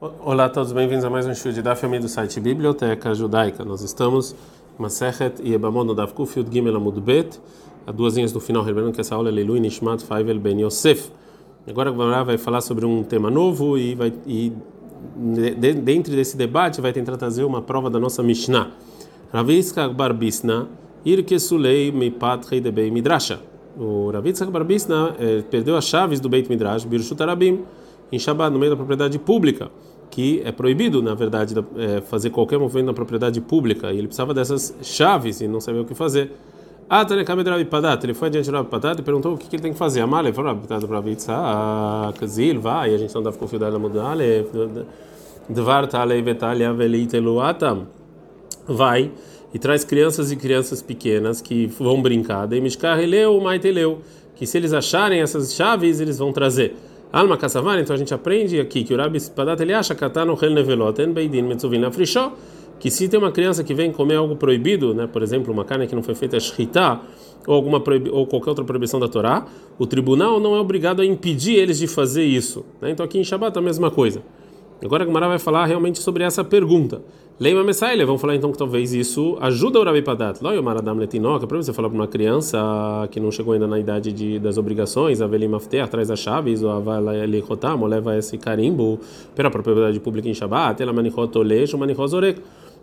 Olá a todos, bem-vindos a mais um show de Daf do site Biblioteca Judaica. Nós estamos Masechet e Ebamon no Daf Kuf Yud Gimel Amud Bet, a duas linhas do final, lembrando que essa aula é Leilu Nishmat Faivel Ben Yosef. Agora a vai falar sobre um tema novo e vai e de, dentro desse debate vai tentar trazer uma prova da nossa Mishnah. Raviska Barbisna Irkesulei Mipat Heidebei Midrasha. O Ravitzak Barbisna eh, perdeu as chaves do Beit Midrash, Birshut Arabim, em Shabbat, no meio da propriedade pública que é proibido, na verdade, é, fazer qualquer movimento na propriedade pública, e ele precisava dessas chaves e não sabia o que fazer. Ah, ele foi adiante do Rabi Padat e perguntou o que, ele tem que fazer. Amale, falou, Rabi Padat, Rabi Tzak, Zil, vai, a gente não deve confiar dela mudar, Dvar Talei Vetalia Veliteluatam, vai e traz crianças e crianças pequenas que vão brincar, e Mishkar Eleu, Maiteleu, que se eles acharem essas chaves, eles vão trazer. Alma Kassavar, então a gente aprende aqui que o Rabi Spadat ele acha beidin metzuvin que se tem uma criança que vem comer algo proibido, né, por exemplo, uma carne que não foi feita shritá, ou alguma ou qualquer outra proibição da Torá, o tribunal não é obrigado a impedir eles de fazer isso. Né? Então aqui em Shabbat a mesma coisa. Agora a Gemara vai falar realmente sobre essa pergunta. Leima Messaile, vamos falar então que talvez isso ajuda o Rabi Padat. Lo yomar adam letinoca, para você falar para uma criança que não chegou ainda na idade de, das obrigações, a velim after, atrás das chaves, ou a ou leva esse carimbo pela propriedade pública em Shabbat, ela manichot olesh, ou manichot zorek.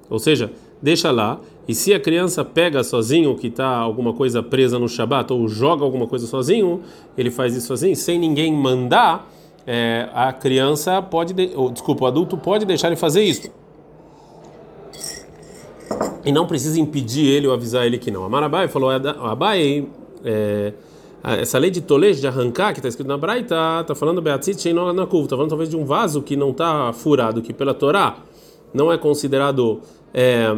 Ou seja, deixa lá, e se a criança pega sozinho que está alguma coisa presa no Shabat, ou joga alguma coisa sozinho, ele faz isso sozinho, sem ninguém mandar, é, a criança pode, de, ou, desculpa, o adulto pode deixar ele fazer isso e não precisa impedir ele ou avisar ele que não. Amarabai falou, Abai, é, essa lei de tolej, de arrancar, que está escrito na Braita, está falando Beatzit Sheino na curva, está falando talvez de um vaso que não está furado, que pela Torá não é considerado é,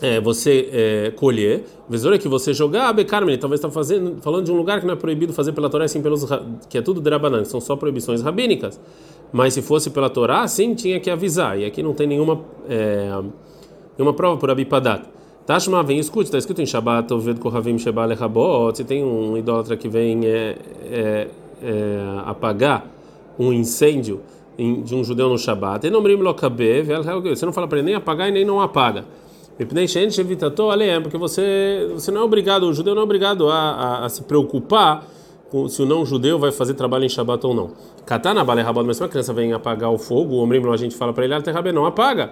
é, você é, colher, vesoura que você jogar, a Becarmen, talvez está fazendo, falando de um lugar que não é proibido fazer pela Torá, assim pelos, que é tudo Drabanan, são só proibições rabínicas. Mas se fosse pela Torá, sim, tinha que avisar. E aqui não tem nenhuma. É, e uma prova por Abipadat. Tashma vem escute, está escrito em Shabbat, Oved Kohavim Sheba Lechabot, se tem um idólatra que vem é, é, é, apagar um incêndio de um judeu no Shabbat, você não fala para ele nem apagar e nem não apaga. Porque você, você não é obrigado, o judeu não é obrigado a, a, a se preocupar se o não judeu vai fazer trabalho em Shabbat ou não. Katana bale rabot, mas se uma criança vem apagar o fogo, o homem a gente fala para ele, não apaga.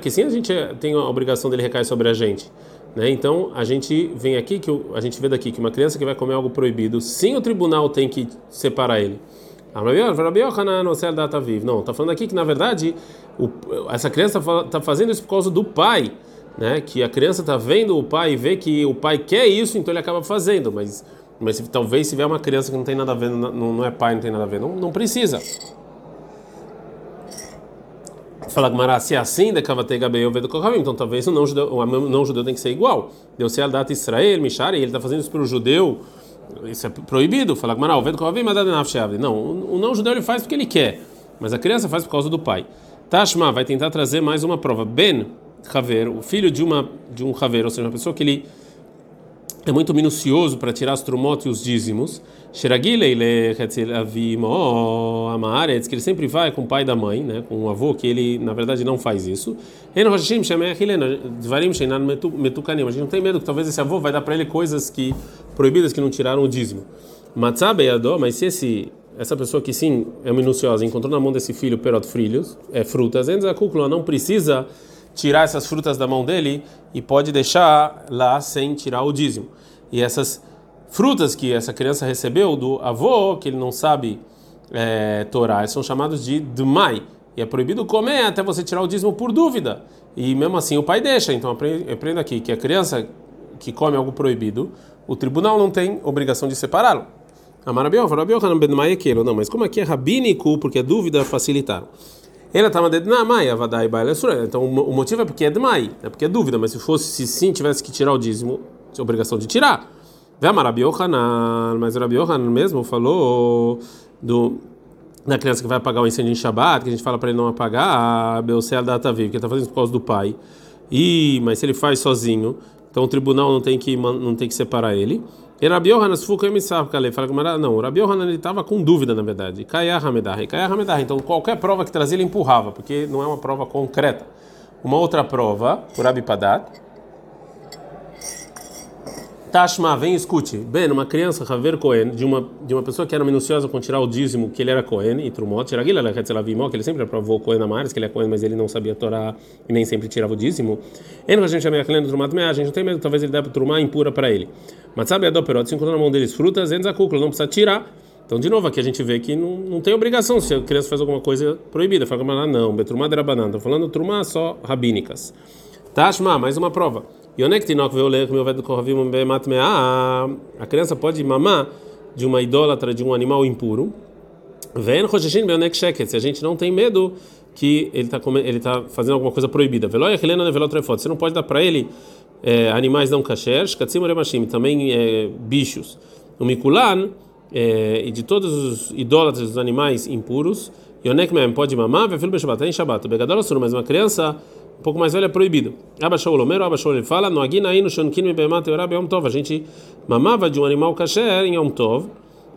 Que sim, a gente tem a obrigação dele recair sobre a gente. Né? Então a gente vem aqui que a gente vê daqui que uma criança que vai comer algo proibido, sim, o tribunal tem que separar ele. Não, está falando aqui que na verdade o, essa criança está fazendo isso por causa do pai, né? Que a criança está vendo o pai e vê que o pai quer isso, então ele acaba fazendo. Mas, mas talvez se vier uma criança que não tem nada a ver, não, não é pai, não tem nada a ver, não, não precisa. Fala Gmará, se é assim, de Vedo Kohavim, então talvez o não judeu, o não judeu tem que ser igual. Deu se data Israel, Mishari, ele está fazendo isso para o judeu, isso é proibido. Fala Gmará, o Vedo Kohavim, mas Não, o não judeu ele faz porque ele quer, mas a criança faz por causa do pai. Tashma vai tentar trazer mais uma prova. Ben Haver, o filho de uma de um Haver, ou seja, uma pessoa que ele é muito minucioso para tirar as trumot e os dízimos. que ele sempre vai com o pai da mãe, né, com o avô, que ele na verdade não faz isso. A gente não tem medo que talvez esse avô vai dar para ele coisas que proibidas que não tiraram o dízimo. Mas se esse essa pessoa que sim é minuciosa encontrou na mão desse filho perot filhos, é frutas, não precisa tirar essas frutas da mão dele e pode deixar lá sem tirar o dízimo. E essas frutas que essa criança recebeu do avô, que ele não sabe é, são chamados de Dmai. E é proibido comer até você tirar o dízimo por dúvida. E mesmo assim o pai deixa. Então aprenda aqui que a criança que come algo proibido, o tribunal não tem obrigação de separá-lo. Não, mas como aqui é rabínico, porque a dúvida facilitaram. Ela estava de Namai, Avadai Baila Então o motivo é porque é Dmai, é porque é dúvida, mas se fosse, se sim tivesse que tirar o dízimo, tinha obrigação de tirar. Vema Rabi Yohanan, mas Rabi mesmo falou do da criança que vai apagar o incêndio em Shabbat, que a gente fala para ele não apagar, a Beocel data viva, que está fazendo por causa do pai. E mas se ele faz sozinho, então o tribunal não tem que não tem que separar ele. E Rabi Yohanan Sfuka Emisavkale, fala Gamara, não, o Rabi Yohanan estava com dúvida na verdade. Kaya Hamedah, Kaya Hamedah, então qualquer prova que trazia ele empurrava, porque não é uma prova concreta. Uma outra prova, por Rabi Padat, Tashma, vem escute. Ben, uma criança, Haver Cohen, de uma, de uma pessoa que era minuciosa com tirar o dízimo, que ele era Cohen, e Trumot, que ele sempre aprovou Cohen Amares, que ele é Cohen, mas ele não sabia Torá e nem sempre tirava o dízimo. Ele, a gente chama de Trumat a gente não tem medo, talvez ele dê para Trumá impura para ele. Mas sabe, a Doperot, se encontrou na mão deles frutas, a Kukla, não precisa tirar. Então, de novo, aqui a gente vê que não, não tem obrigação se a criança faz alguma coisa proibida. Fala, não, Betrumá era banana. Estou falando Trumá só rabínicas. Tashma, mais uma prova. A criança pode mamar de uma idólatra, de um animal impuro. Se a gente não tem medo que ele está ele tá fazendo alguma coisa proibida. Você não pode dar para ele animais não kasher, também é, bichos. O mikulan e de todos os idólatras dos animais impuros. Yonek pode mamar, vai filho Shabbat, em Shabbat. O begador mas uma criança um pouco mais velho é proibido. Abba Shaul Omer, Abba Shaul ele fala, no Agina aí no Shonkin me bemat eurab Yom Tov. A gente mamava de um animal kasher em Yom Tov,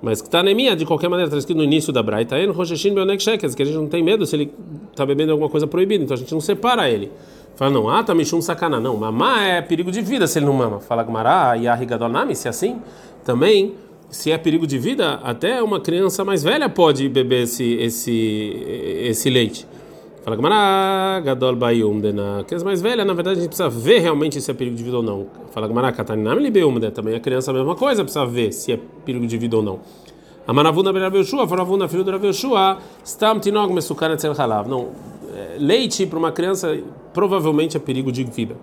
mas que está anemia, de qualquer maneira, está escrito no início da Braita, no Rosheshin Beonek Shekes, que a gente não tem medo se ele está bebendo alguma coisa proibida, então a gente não separa ele. Fala, não, ah, tá mexendo sacana. Não, mamar é perigo de vida se ele não mama. Fala Gmará, e a Rigadonami, se é assim, também, se é perigo de vida, até uma criança mais velha pode beber esse, esse, esse leite. Fala Gamara, Gadol Bayumdena. As mais velhas, na verdade, a gente precisa ver realmente se é perigo de vida ou não. Fala Gamara, Kataninam Libeumde. Também a criança a mesma coisa, precisa ver se é perigo de vida ou não. Amaravuna Berav Yoshua, Faravuna filho do Rav Yoshua, Stam Tinog Mesukana Tzel Halav. Não, é, leite para uma criança provavelmente é perigo de vida.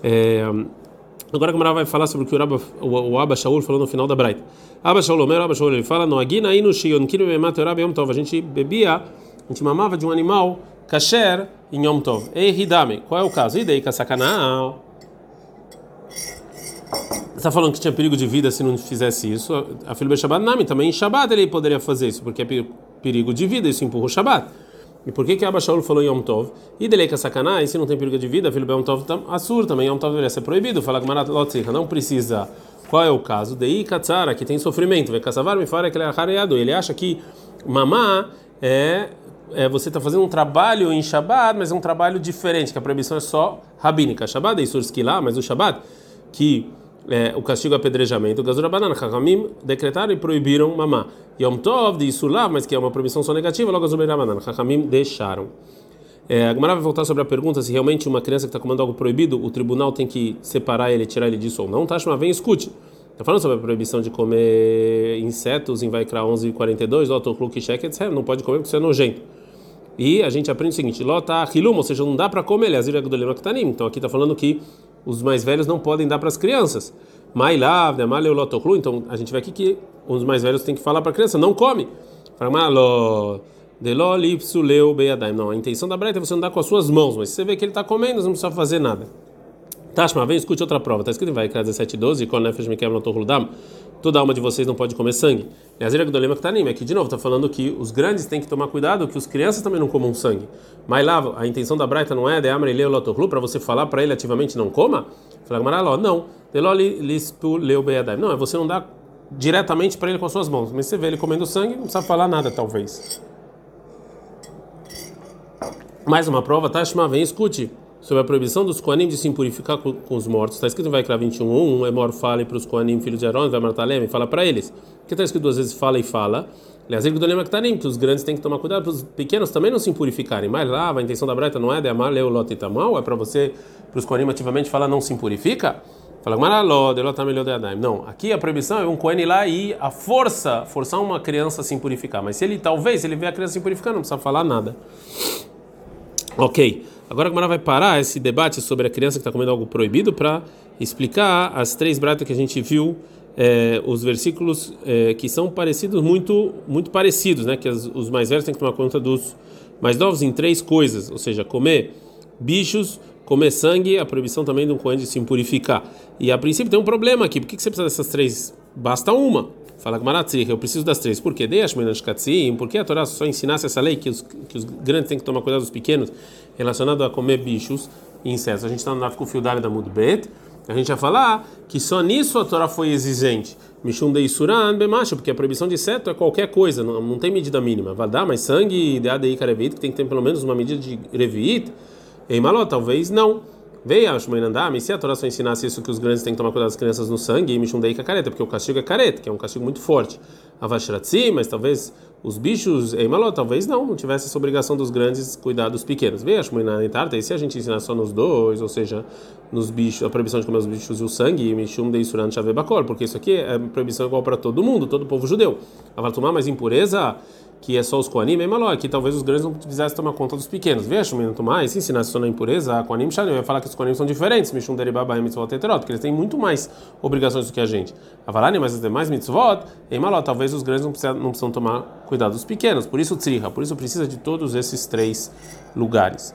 É, agora a Gamara vai falar sobre o que o, Rabba, o, o Abba Shaul falou no final da Braita. Abba Shaul, o Abba Shaul, ele fala: No Agina Inu Shion Kiru Bemat Rabbi Yom Tov. A gente bebia, a gente mamava de um animal kasher em Yom Tov. Ei, Hidame, qual é o caso? Idei sacanão. Está falando que tinha perigo de vida se não fizesse isso. A filha Shabbat Nami também em Shabbat ele poderia fazer isso, porque é perigo de vida, isso empurra o Shabbat. E por que que Abba Shaul falou Yom Tov? E dele que sacanagem, se não tem perigo de vida, filho Yom Tov assur também Yom Tov deveria ser proibido. Fala que Marat não precisa. Qual é o caso? Dei Katsara, que tem sofrimento. Vai caçavar me fala que ele é hareado. Ele acha que mamá é é, você está fazendo um trabalho em Shabbat, mas é um trabalho diferente, que a proibição é só rabínica. Shabbat é lá, mas o Shabbat, que é, o castigo é apedrejamento, o Gazura Banana, Chachamim decretaram e proibiram mamá. Yom Tov de Isur mas que é uma proibição só negativa, logo Gazura Banana, Chachamim deixaram. É, a Gemara vai voltar sobre a pergunta se realmente uma criança que está comendo algo proibido, o tribunal tem que separar ele, tirar ele disso ou não. Tashma, vem escute. Está falando sobre a proibição de comer insetos em Vaikra 11 e 42, não pode comer porque isso é nojento. E a gente aprende o seguinte: lota hilum, ou seja, não dá para comer, Então aqui está falando que os mais velhos não podem dar para as crianças. Mailav, então a gente vê aqui que os mais velhos têm que falar para a criança: não come. Não, a intenção da breta é você andar com as suas mãos, mas se você vê que ele está comendo, você não precisa fazer nada. Tashma, vem, escute outra prova. Está escrito em Vaikra 17, 12, quando Nefesh me quebra no toda alma de vocês não pode comer sangue. E as que tá aqui de novo está falando que os grandes têm que tomar cuidado, que os crianças também não comam sangue. Mas lá a intenção da Braita não é de amre leu para você falar para ele ativamente não coma? Fala não. Não, é você não dá diretamente para ele com as suas mãos, mas você vê ele comendo sangue, não precisa falar nada talvez. Mais uma prova, Tashma, vem escute sobre a proibição dos Koanim de se impurificar com, com os mortos. Está escrito em Vaikra 21, 1, é mor fale para os Koanim, filhos de Aaron, vai matar e fala para eles. Porque está escrito duas vezes fala e fala. Aliás, ele que está que os grandes têm que tomar cuidado para os pequenos também não se impurificarem. Mas lá, a intenção da Breta não é de amar Leolot e Tamal, é para você, para os Koanim ativamente falar não se impurifica. Fala, Maraló, melhor de Adaim. Não, aqui a proibição é um Kohen ir lá e a força, forçar uma criança a se impurificar. Mas se ele, talvez, ele vê a criança se impurificar, não precisa falar nada. Ok. Agora a Gemara vai parar esse debate sobre a criança que está comendo algo proibido para explicar as três bratas que a gente viu, é, os versículos é, que são parecidos, muito, muito parecidos, né? Que as, os mais velhos têm que tomar conta dos mais novos em três coisas, ou seja, comer bichos, comer sangue, a proibição também de um coelho de se impurificar. E a princípio tem um problema aqui, por que, que você precisa dessas três? Basta uma. Fala Gmaratzir, eu preciso das três. Por quê? Por que a Torá só ensinasse essa lei que os, que os grandes têm que tomar cuidado dos pequenos? relacionado a comer bichos e insetos. A gente está no Nafku Fiudale da Mudbet. a gente ia falar que só nisso a Torá foi exigente. Mishum de Isuran bemacho, porque a proibição de seto é qualquer coisa, não, não tem medida mínima. Vai dar, mas sangue de ADI que tem que ter pelo menos uma medida de Revit, em Maló, talvez não. Veio a Shmoinandá, mas se a Torá só ensinasse isso que os grandes têm que tomar cuidado das crianças no sangue, e Dei careta, porque o castigo é careta, que é um castigo muito forte. A Vashratzi, mas talvez os bichos, em Maló, talvez não, não tivesse essa obrigação dos grandes cuidar dos pequenos. Veio a Shmoinandá, e se a gente ensinar só nos dois, ou seja, nos bichos, a proibição de comer os bichos e o sangue, e Mishum Dei Suran Shavebakol, porque isso aqui é proibição igual para todo mundo, todo o povo judeu. A Valtumá, mas impureza que é só os Koanim, é maló, que talvez os grandes não precisassem tomar conta dos pequenos. Veja, muito mais, se ensinasse só na impureza, a Koanim Shanim, vai falar que os Koanim são diferentes, Mishum Deribaba e Mitzvot Heterot, porque eles têm muito mais obrigações do que a gente. A Valani, mas as demais Mitzvot, em maló, talvez os grandes não precisam, não precisam tomar cuidado dos pequenos. Por isso, Tzriha, por isso precisa de todos esses três lugares.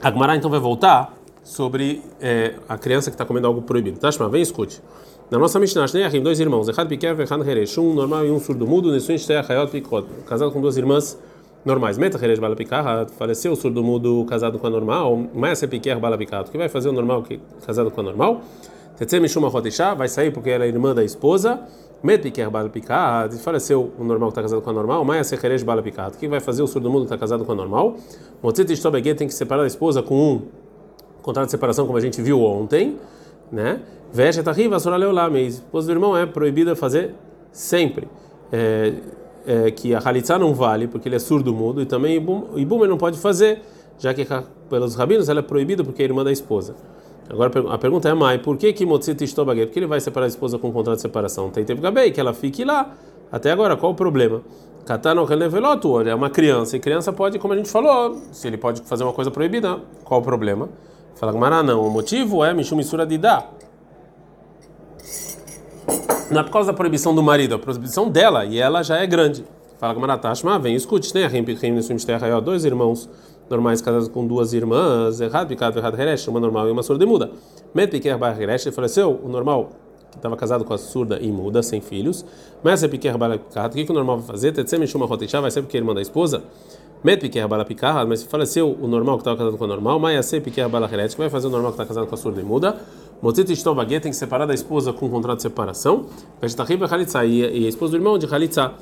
A Gemara então vai voltar sobre é, a criança que está comendo algo proibido. Tashma, vem escute. Na nossa Mishnah, Shneachim, dois irmãos, Echad Pikev Echad Heresh, um normal e um surdo-mudo, Nessuin Shtei Achayot Pikot, casado com duas irmãs normais. Meta Heresh Bala Pikah, faleceu o surdo-mudo casado com a normal, Maia Piker Bala Pikat, o que vai fazer o normal casado com a normal? Tetze Mishuma Hotishá, vai sair porque ela é irmã da esposa, Met Piker Bala Pikat, faleceu o normal que está casado com a normal, Maia Heresh Bala Pikat, o que vai fazer o surdo-mudo que está casado com a normal? Motzit Ishtobeget tem que separar a esposa com um contrato de separação, como a gente viu ontem, né? Veja, tá riva, sora leu lá, mas esposa do irmão é proibida fazer sempre. É, é, que a halitza não vale, porque ele é surdo mudo, e também Ibum não pode fazer, já que pelos rabinos ela é proibida porque é irmã da esposa. Agora a pergunta é, mãe, por que que Motzit Ishtobaget? Por que ele vai separar a esposa com um contrato de separação? Tem tempo que ela fique lá. Até agora, qual o problema? Katano Relevelotu, é uma criança, e criança pode, como a gente falou, se ele pode fazer uma coisa proibida, qual o problema? Fala Gamara, não. O motivo é Mishum Isura de dar. Não é por causa da proibição do marido, é a proibição dela, e ela já é grande. Fala Gamara, Tashma, vem, escute, né? Dois irmãos normais casados com duas irmãs, errado, picado, errado, heresh, uma normal e uma surda e muda. Met piquer bar heresh, faleceu, o normal que estava casado com a surda e muda, sem filhos. Mas é piquer bar o que, o normal vai fazer? Tetsem chuma rotechá, vai ser porque irmã da esposa. Met piquer bala picarra, mas se faleceu o normal que estava casado com a normal, mas se piquer bala que vai fazer o normal que está casado com a surda e muda. Motzit estou baguete tem que separar da esposa com um contrato de separação. Vegetariba halitza e a esposa do irmão de halitza.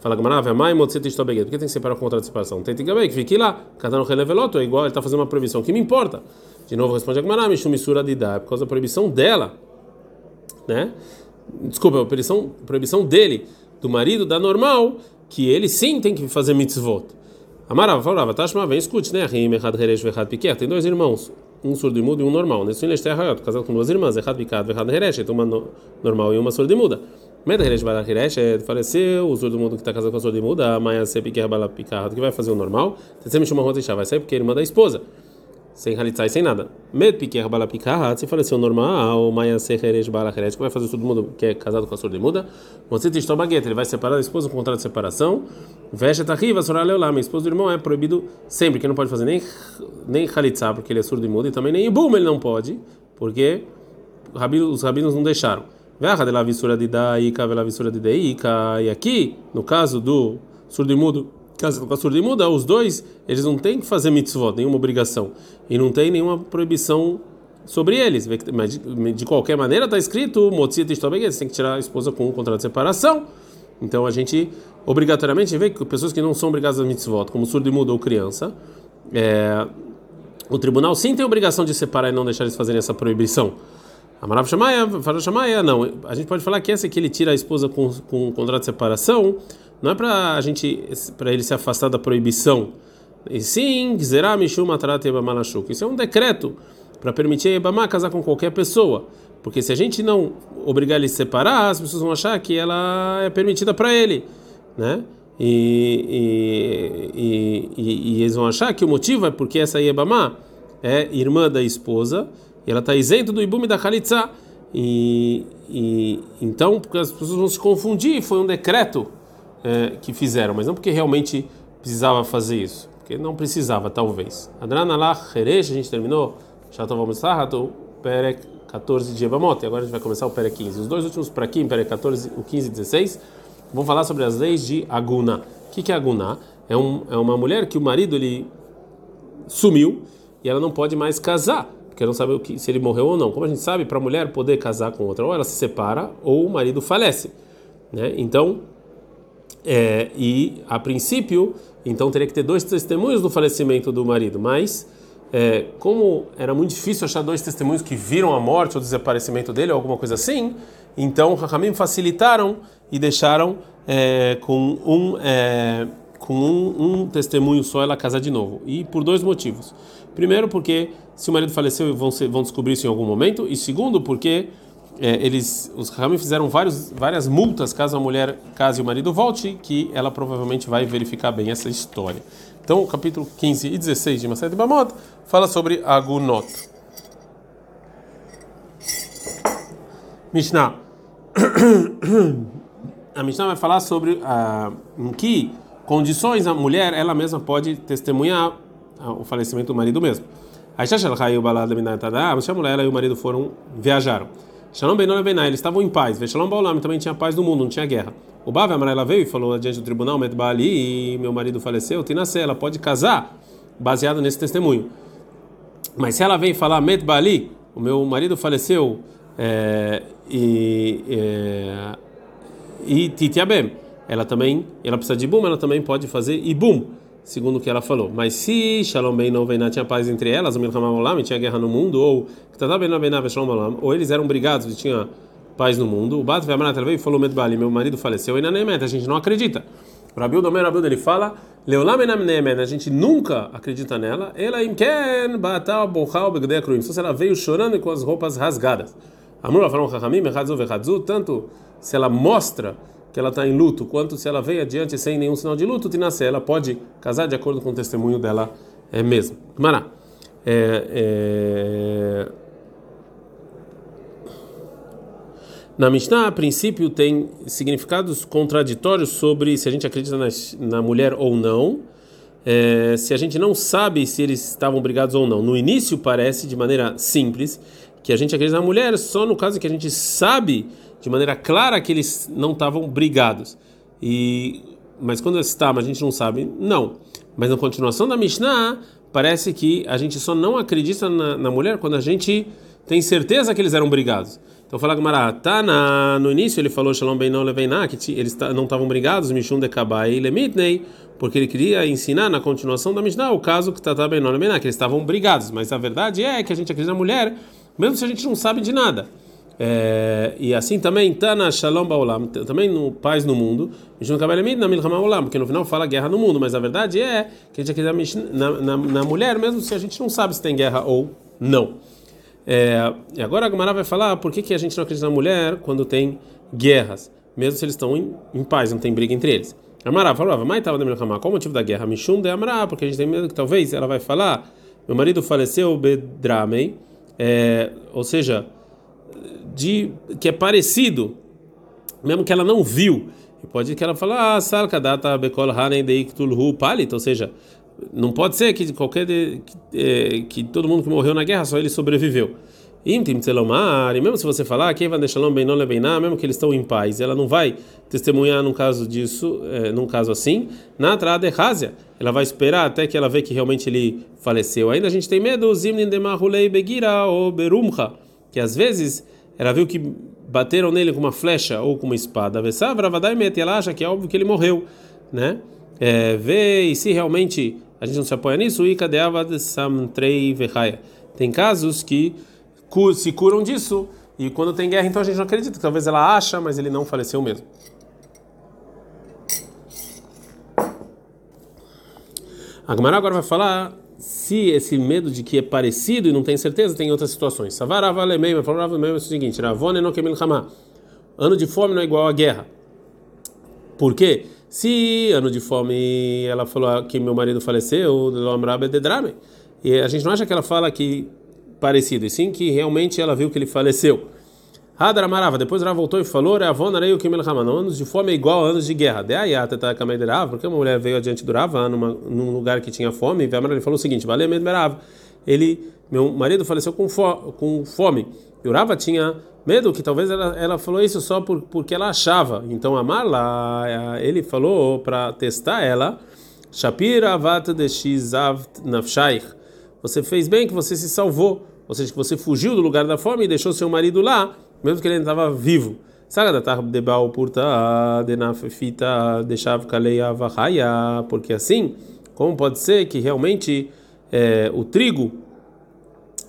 Fala Gamarava, mãe, motzit estou baguete. Por que tem que separar o contrato de separação? Tem que que fique lá. Cada um releveloto é igual, ele está fazendo uma proibição. que me importa? De novo responde a Gamarava, mishum misura de dar, por causa da proibição dela, né? Desculpa, a proibição, proibição dele, do marido, da normal, que ele sim tem que fazer mitzvot. Amarava falava, Tashma, vem, escute, né? Rim, Errad Heresh, Errad Piquer. Tem dois irmãos, um surdo e mudo e um normal. Nesse filho está errado, casado com duas irmãs, Errad Piquer, Errad Heresh. Então, uma normal e uma surda e muda. Meda Heresh, Bala Heresh, faleceu, o surdo mudo que está casado com a surda e muda, a Maia Se Piquer, Bala Piquer, que vai fazer o normal. Você me chama Rotechá, vai sair porque é irmã da esposa sem halitzá e sem nada. Med piquer bala picarra, se faleceu normal, maia seherej bala herej, que vai fazer todo mundo que é casado com a surda muda. Você te ele vai separar a esposa com contrato de separação. Veja tá riva, soraleu lá, minha esposa do irmão é proibido sempre, que não pode fazer nem nem halitzá, porque ele é surdo e mudo, e também nem ibum ele não pode, porque os rabinos não deixaram. Verra de la vissura de daika, vela vissura de deika, e aqui, no caso do surdo e mudo, com a surda e muda, os dois, eles não têm que fazer mitzvot, nenhuma obrigação, e não tem nenhuma proibição sobre eles. Mas de qualquer maneira está escrito, motzit eles têm que tirar a esposa com um contrato de separação. Então a gente obrigatoriamente vê que pessoas que não são obrigadas a mitzvot, como surdo e mudo ou criança, é, o tribunal sim tem a obrigação de separar e não deixar eles fazerem essa proibição. Amarav Shamaia, Farah Shamaia, não. A gente pode falar que essa que ele tira a esposa com, com um contrato de separação não é para a gente, para ele se afastar da proibição. E sim, Zerá Mishum. Isso é um decreto para permitir a Ebamá casar com qualquer pessoa. Porque se a gente não obrigar ele a se separar, as pessoas vão achar que ela é permitida para ele, né? E, e, e, e, eles vão achar que o motivo é porque essa Yebamá é irmã da esposa e ela está isenta do Ibumi da Khalitsa. E então, porque as pessoas vão se confundir, foi um decreto é, que fizeram, mas não porque realmente precisava fazer isso, porque não precisava, talvez. Adran Allah Heresh, a gente terminou, Shatovamos Sahato, Perek 14 de Evamot, e agora a gente vai começar o Perek 15. Os dois últimos para aqui, Perek 14, o 15 e 16, vão falar sobre as leis de Aguna. O que, que é Aguna? É, um, é uma mulher que o marido ele sumiu e ela não pode mais casar, porque não sabe que, se ele morreu ou não. Como a gente sabe, para a mulher poder casar com outra, ou ela se separa ou o marido falece. Né? Então, é, e a princípio, então teria que ter dois testemunhos do falecimento do marido, mas é, como era muito difícil achar dois testemunhos que viram a morte ou desaparecimento dele ou alguma coisa assim, então Rahamim facilitaram e deixaram é, com um é, com um, um, testemunho só ela casar de novo e por dois motivos. Primeiro porque se o marido faleceu vão ser, vão descobrir isso em algum momento e segundo porque é, eles os Rahamim fizeram vários, várias multas caso a mulher case o marido volte que ela provavelmente vai verificar bem essa história. Então, o capítulo 15 e 16 de Maset Bamot fala sobre Agunot. Mishnah. A Mishnah vai falar sobre ah, em que condições a mulher ela mesma pode testemunhar ah, o falecimento do marido mesmo. Aí e balada a mulher e o marido foram viajaram. Shalom Benon Bená, eles estavam em paz. Shalom Baolam também tinha paz no mundo, não tinha guerra. O Bava Amarela veio e falou diante do tribunal, Met Baali, e meu marido faleceu, Tinasé, ela pode casar, baseado nesse testemunho. Mas se ela vem falar, Met Baali, o meu marido faleceu, é, e, é, e Titiabem, ela também, ela precisa de Ibum, ela também pode fazer Ibum segundo o que ela falou. Mas se Shalom Bem não vem tinha paz entre elas, o Milchama Olam tinha guerra no mundo, ou ou eles eram brigados e tinha paz no mundo, o Bat Ve'amanat veio e falou Medbali, meu marido faleceu, e na Neemet, a gente não acredita. Rabiu Domer Rabiu ele fala, Leolam Enam Neemet, a gente nunca acredita nela, ela imken batal bochal begdei kruim, só se ela veio chorando e com as roupas rasgadas. Amor, falaram Chachamim, Echadzu Vechadzu, tanto se ela mostra que ela está em luto, quanto se ela veio adiante sem nenhum sinal de luto, Tinasé, ela pode casar de acordo com o testemunho dela é mesmo. Mará. É, é... Na Mishnah, a princípio, tem significados contraditórios sobre se a gente acredita na, na mulher ou não, é, se a gente não sabe se eles estavam brigados ou não. No início, parece, de maneira simples, que a gente acredita na mulher só no caso que a gente sabe de maneira clara que eles não estavam brigados. E mas quando está, mas a gente não sabe, não. Mas na continuação da Mishnah, parece que a gente só não acredita na, na mulher quando a gente tem certeza que eles eram brigados. Então fala Gamara, tá na, no início ele falou Shalom bem não leveiná, que eles não estavam brigados, Mishum Kabai Lemitnei, porque ele queria ensinar na continuação da Mishnah o caso que tá bem não leveiná, que eles estavam brigados. Mas a verdade é que a gente acredita na mulher, mesmo se a gente não sabe de nada. É, e assim também Tana Shalom Baolam, também no paz no mundo, porque no final fala guerra no mundo, mas a verdade é que a gente acredita na, na, na mulher, mesmo se a gente não sabe se tem guerra ou não. É, e agora a Gamara vai falar por que, que a gente não acredita na mulher quando tem guerras, mesmo se eles estão em, em paz, não tem briga entre eles. Amara falou, mas estava qual o motivo da guerra? Mishum de Amara, porque a gente tem medo que talvez ela vai falar, meu marido faleceu Bedramei, é, ou seja, de que é parecido, mesmo que ela não viu. E pode que ela fale, ah, salka data bekol hanen deiktulhu palit, ou seja, não pode ser que qualquer de, que, é, que, todo mundo que morreu na guerra só ele sobreviveu. Intim tzelomar, e mesmo se você falar que vai deixar bem não bem mesmo que eles estão em paz, ela não vai testemunhar num caso disso, é, num caso assim, na trada rásia, ela vai esperar até que ela vê que realmente ele faleceu. Ainda a gente tem medo, zimnin de mahulei begira ou berumcha, que às vezes ela viu que bateram nele com uma flecha ou com uma espada. E ela acha que é óbvio que ele morreu, né? É, vê e se realmente a gente não se apoia nisso, tem casos que se curam disso e quando tem guerra então a gente não acredita. Talvez ela acha, mas ele não faleceu mesmo. A Gemara agora vai falar se esse medo de que é parecido e não tem certeza, tem outras situações. Savarava Lemei, falava é o seguinte: Ravone no Ano de fome não é igual a guerra. Por quê? Se ano de fome ela falou que meu marido faleceu, e a gente não acha que ela fala que parecido, e sim que realmente ela viu que ele faleceu. Hadar Marava, depois ela voltou e falou: Avonarei o Kimel. Anos de fome é igual a anos de guerra. Porque uma mulher veio adiante do Rava, numa, num lugar que tinha fome, e ele falou o seguinte: Valeu Medmerava. Ele, meu marido faleceu com, fo, com fome. E o Rava tinha medo que talvez ela, ela falou isso só por, porque ela achava. Então a Marla, ele falou para testar ela: Shapira Avat de Shizav Nafshaich você fez bem que você se salvou, ou seja, que você fugiu do lugar da fome e deixou seu marido lá, mesmo que ele ainda estava vivo. Porque assim, como pode ser que realmente é, o trigo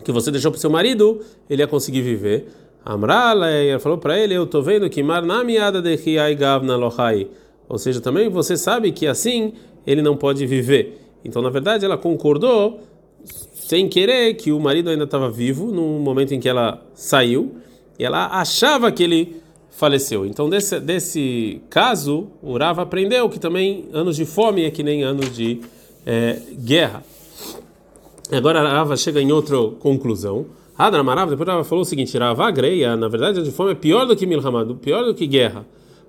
que você deixou para seu marido, ele ia conseguir viver? Amrala, ela falou para ele, eu estou vendo que marnamiada de gavna lohai. Ou seja, também você sabe que assim ele não pode viver. Então, na verdade, ela concordou sem querer que o marido ainda estava vivo no momento em que ela saiu e ela achava que ele faleceu. Então, desse, desse caso, o Rava aprendeu que também anos de fome é que nem anos de é, guerra. Agora, a Rava chega em outra conclusão. Hadra Marav, depois ela falou o seguinte: Rava Greia, na verdade, a de fome é pior do que Milhamad, pior do que guerra.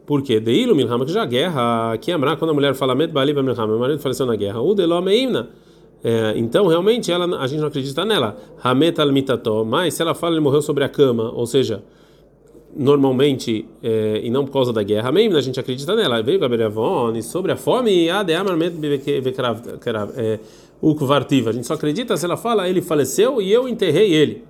Por quê? Deilo Milhama, que já guerra, que Amra, quando a mulher fala Met Baliba Milhama, meu marido faleceu na guerra, o Deló Meimna. É, então, realmente, ela, a gente não acredita nela. Hamet al mitato, mas se ela fala ele morreu sobre a cama, ou seja, normalmente, é, e não por causa da guerra, mesmo a gente acredita nela. Veio Gabriel sobre a fome, e a de Amarmet o Kvartiva. A gente só acredita se ela fala ele faleceu e eu enterrei ele.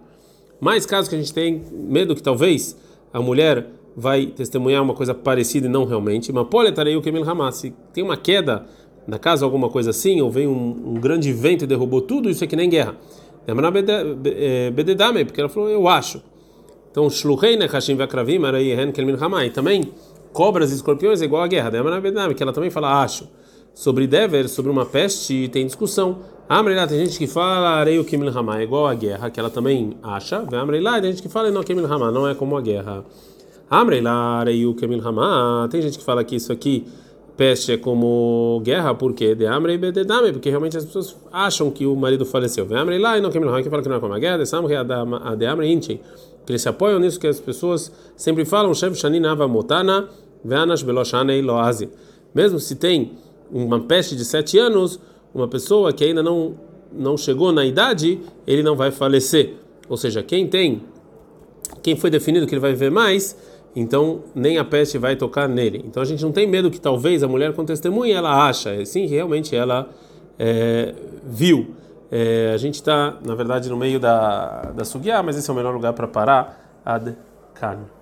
Mais casos que a gente tem medo que talvez a mulher vai testemunhar uma coisa parecida e não realmente. Mas poletarei o Kemil Hamas. Tem uma queda na casa, alguma coisa assim, ou vem um, um grande vento e derrubou tudo, isso é que nem guerra. Bededame, porque ela falou, eu acho. Então, Shluchei Nechashim Vakravim, Arai Hen Kelmin Hamai. Também, cobras e escorpiões é igual a guerra. Bededame, que ela também fala, acho. Sobre Dever, sobre uma peste, tem discussão. Amreilá, tem gente que fala Arei o Kimil Hamá, é igual a guerra, que ela também acha. Amreilá, tem gente que fala não, Kimil Hamá, não é como a guerra. Amreilá, Arei o Kimil Hamá, tem gente que fala que isso aqui, peste, é como guerra, porque de Amrei Bededame, porque realmente as pessoas acham que o marido faleceu. Amreilá, e não Hamá, que fala que não é como a guerra, de Samre, a de Amrei Inchin, que eles se apoiam nisso que as pessoas sempre falam, Shev Shanin Ava Motana, Veanash Beloshanei Loazi. Mesmo se tem uma peste de sete anos, uma pessoa que ainda não, não chegou na idade, ele não vai falecer. Ou seja, quem tem, quem foi definido que ele vai viver mais, então nem a peste vai tocar nele. Então a gente não tem medo que talvez a mulher com testemunha ela acha, sim, realmente ela é, viu. É, a gente está, na verdade, no meio da, da sugiá, mas esse é o melhor lugar para parar. Ad carne.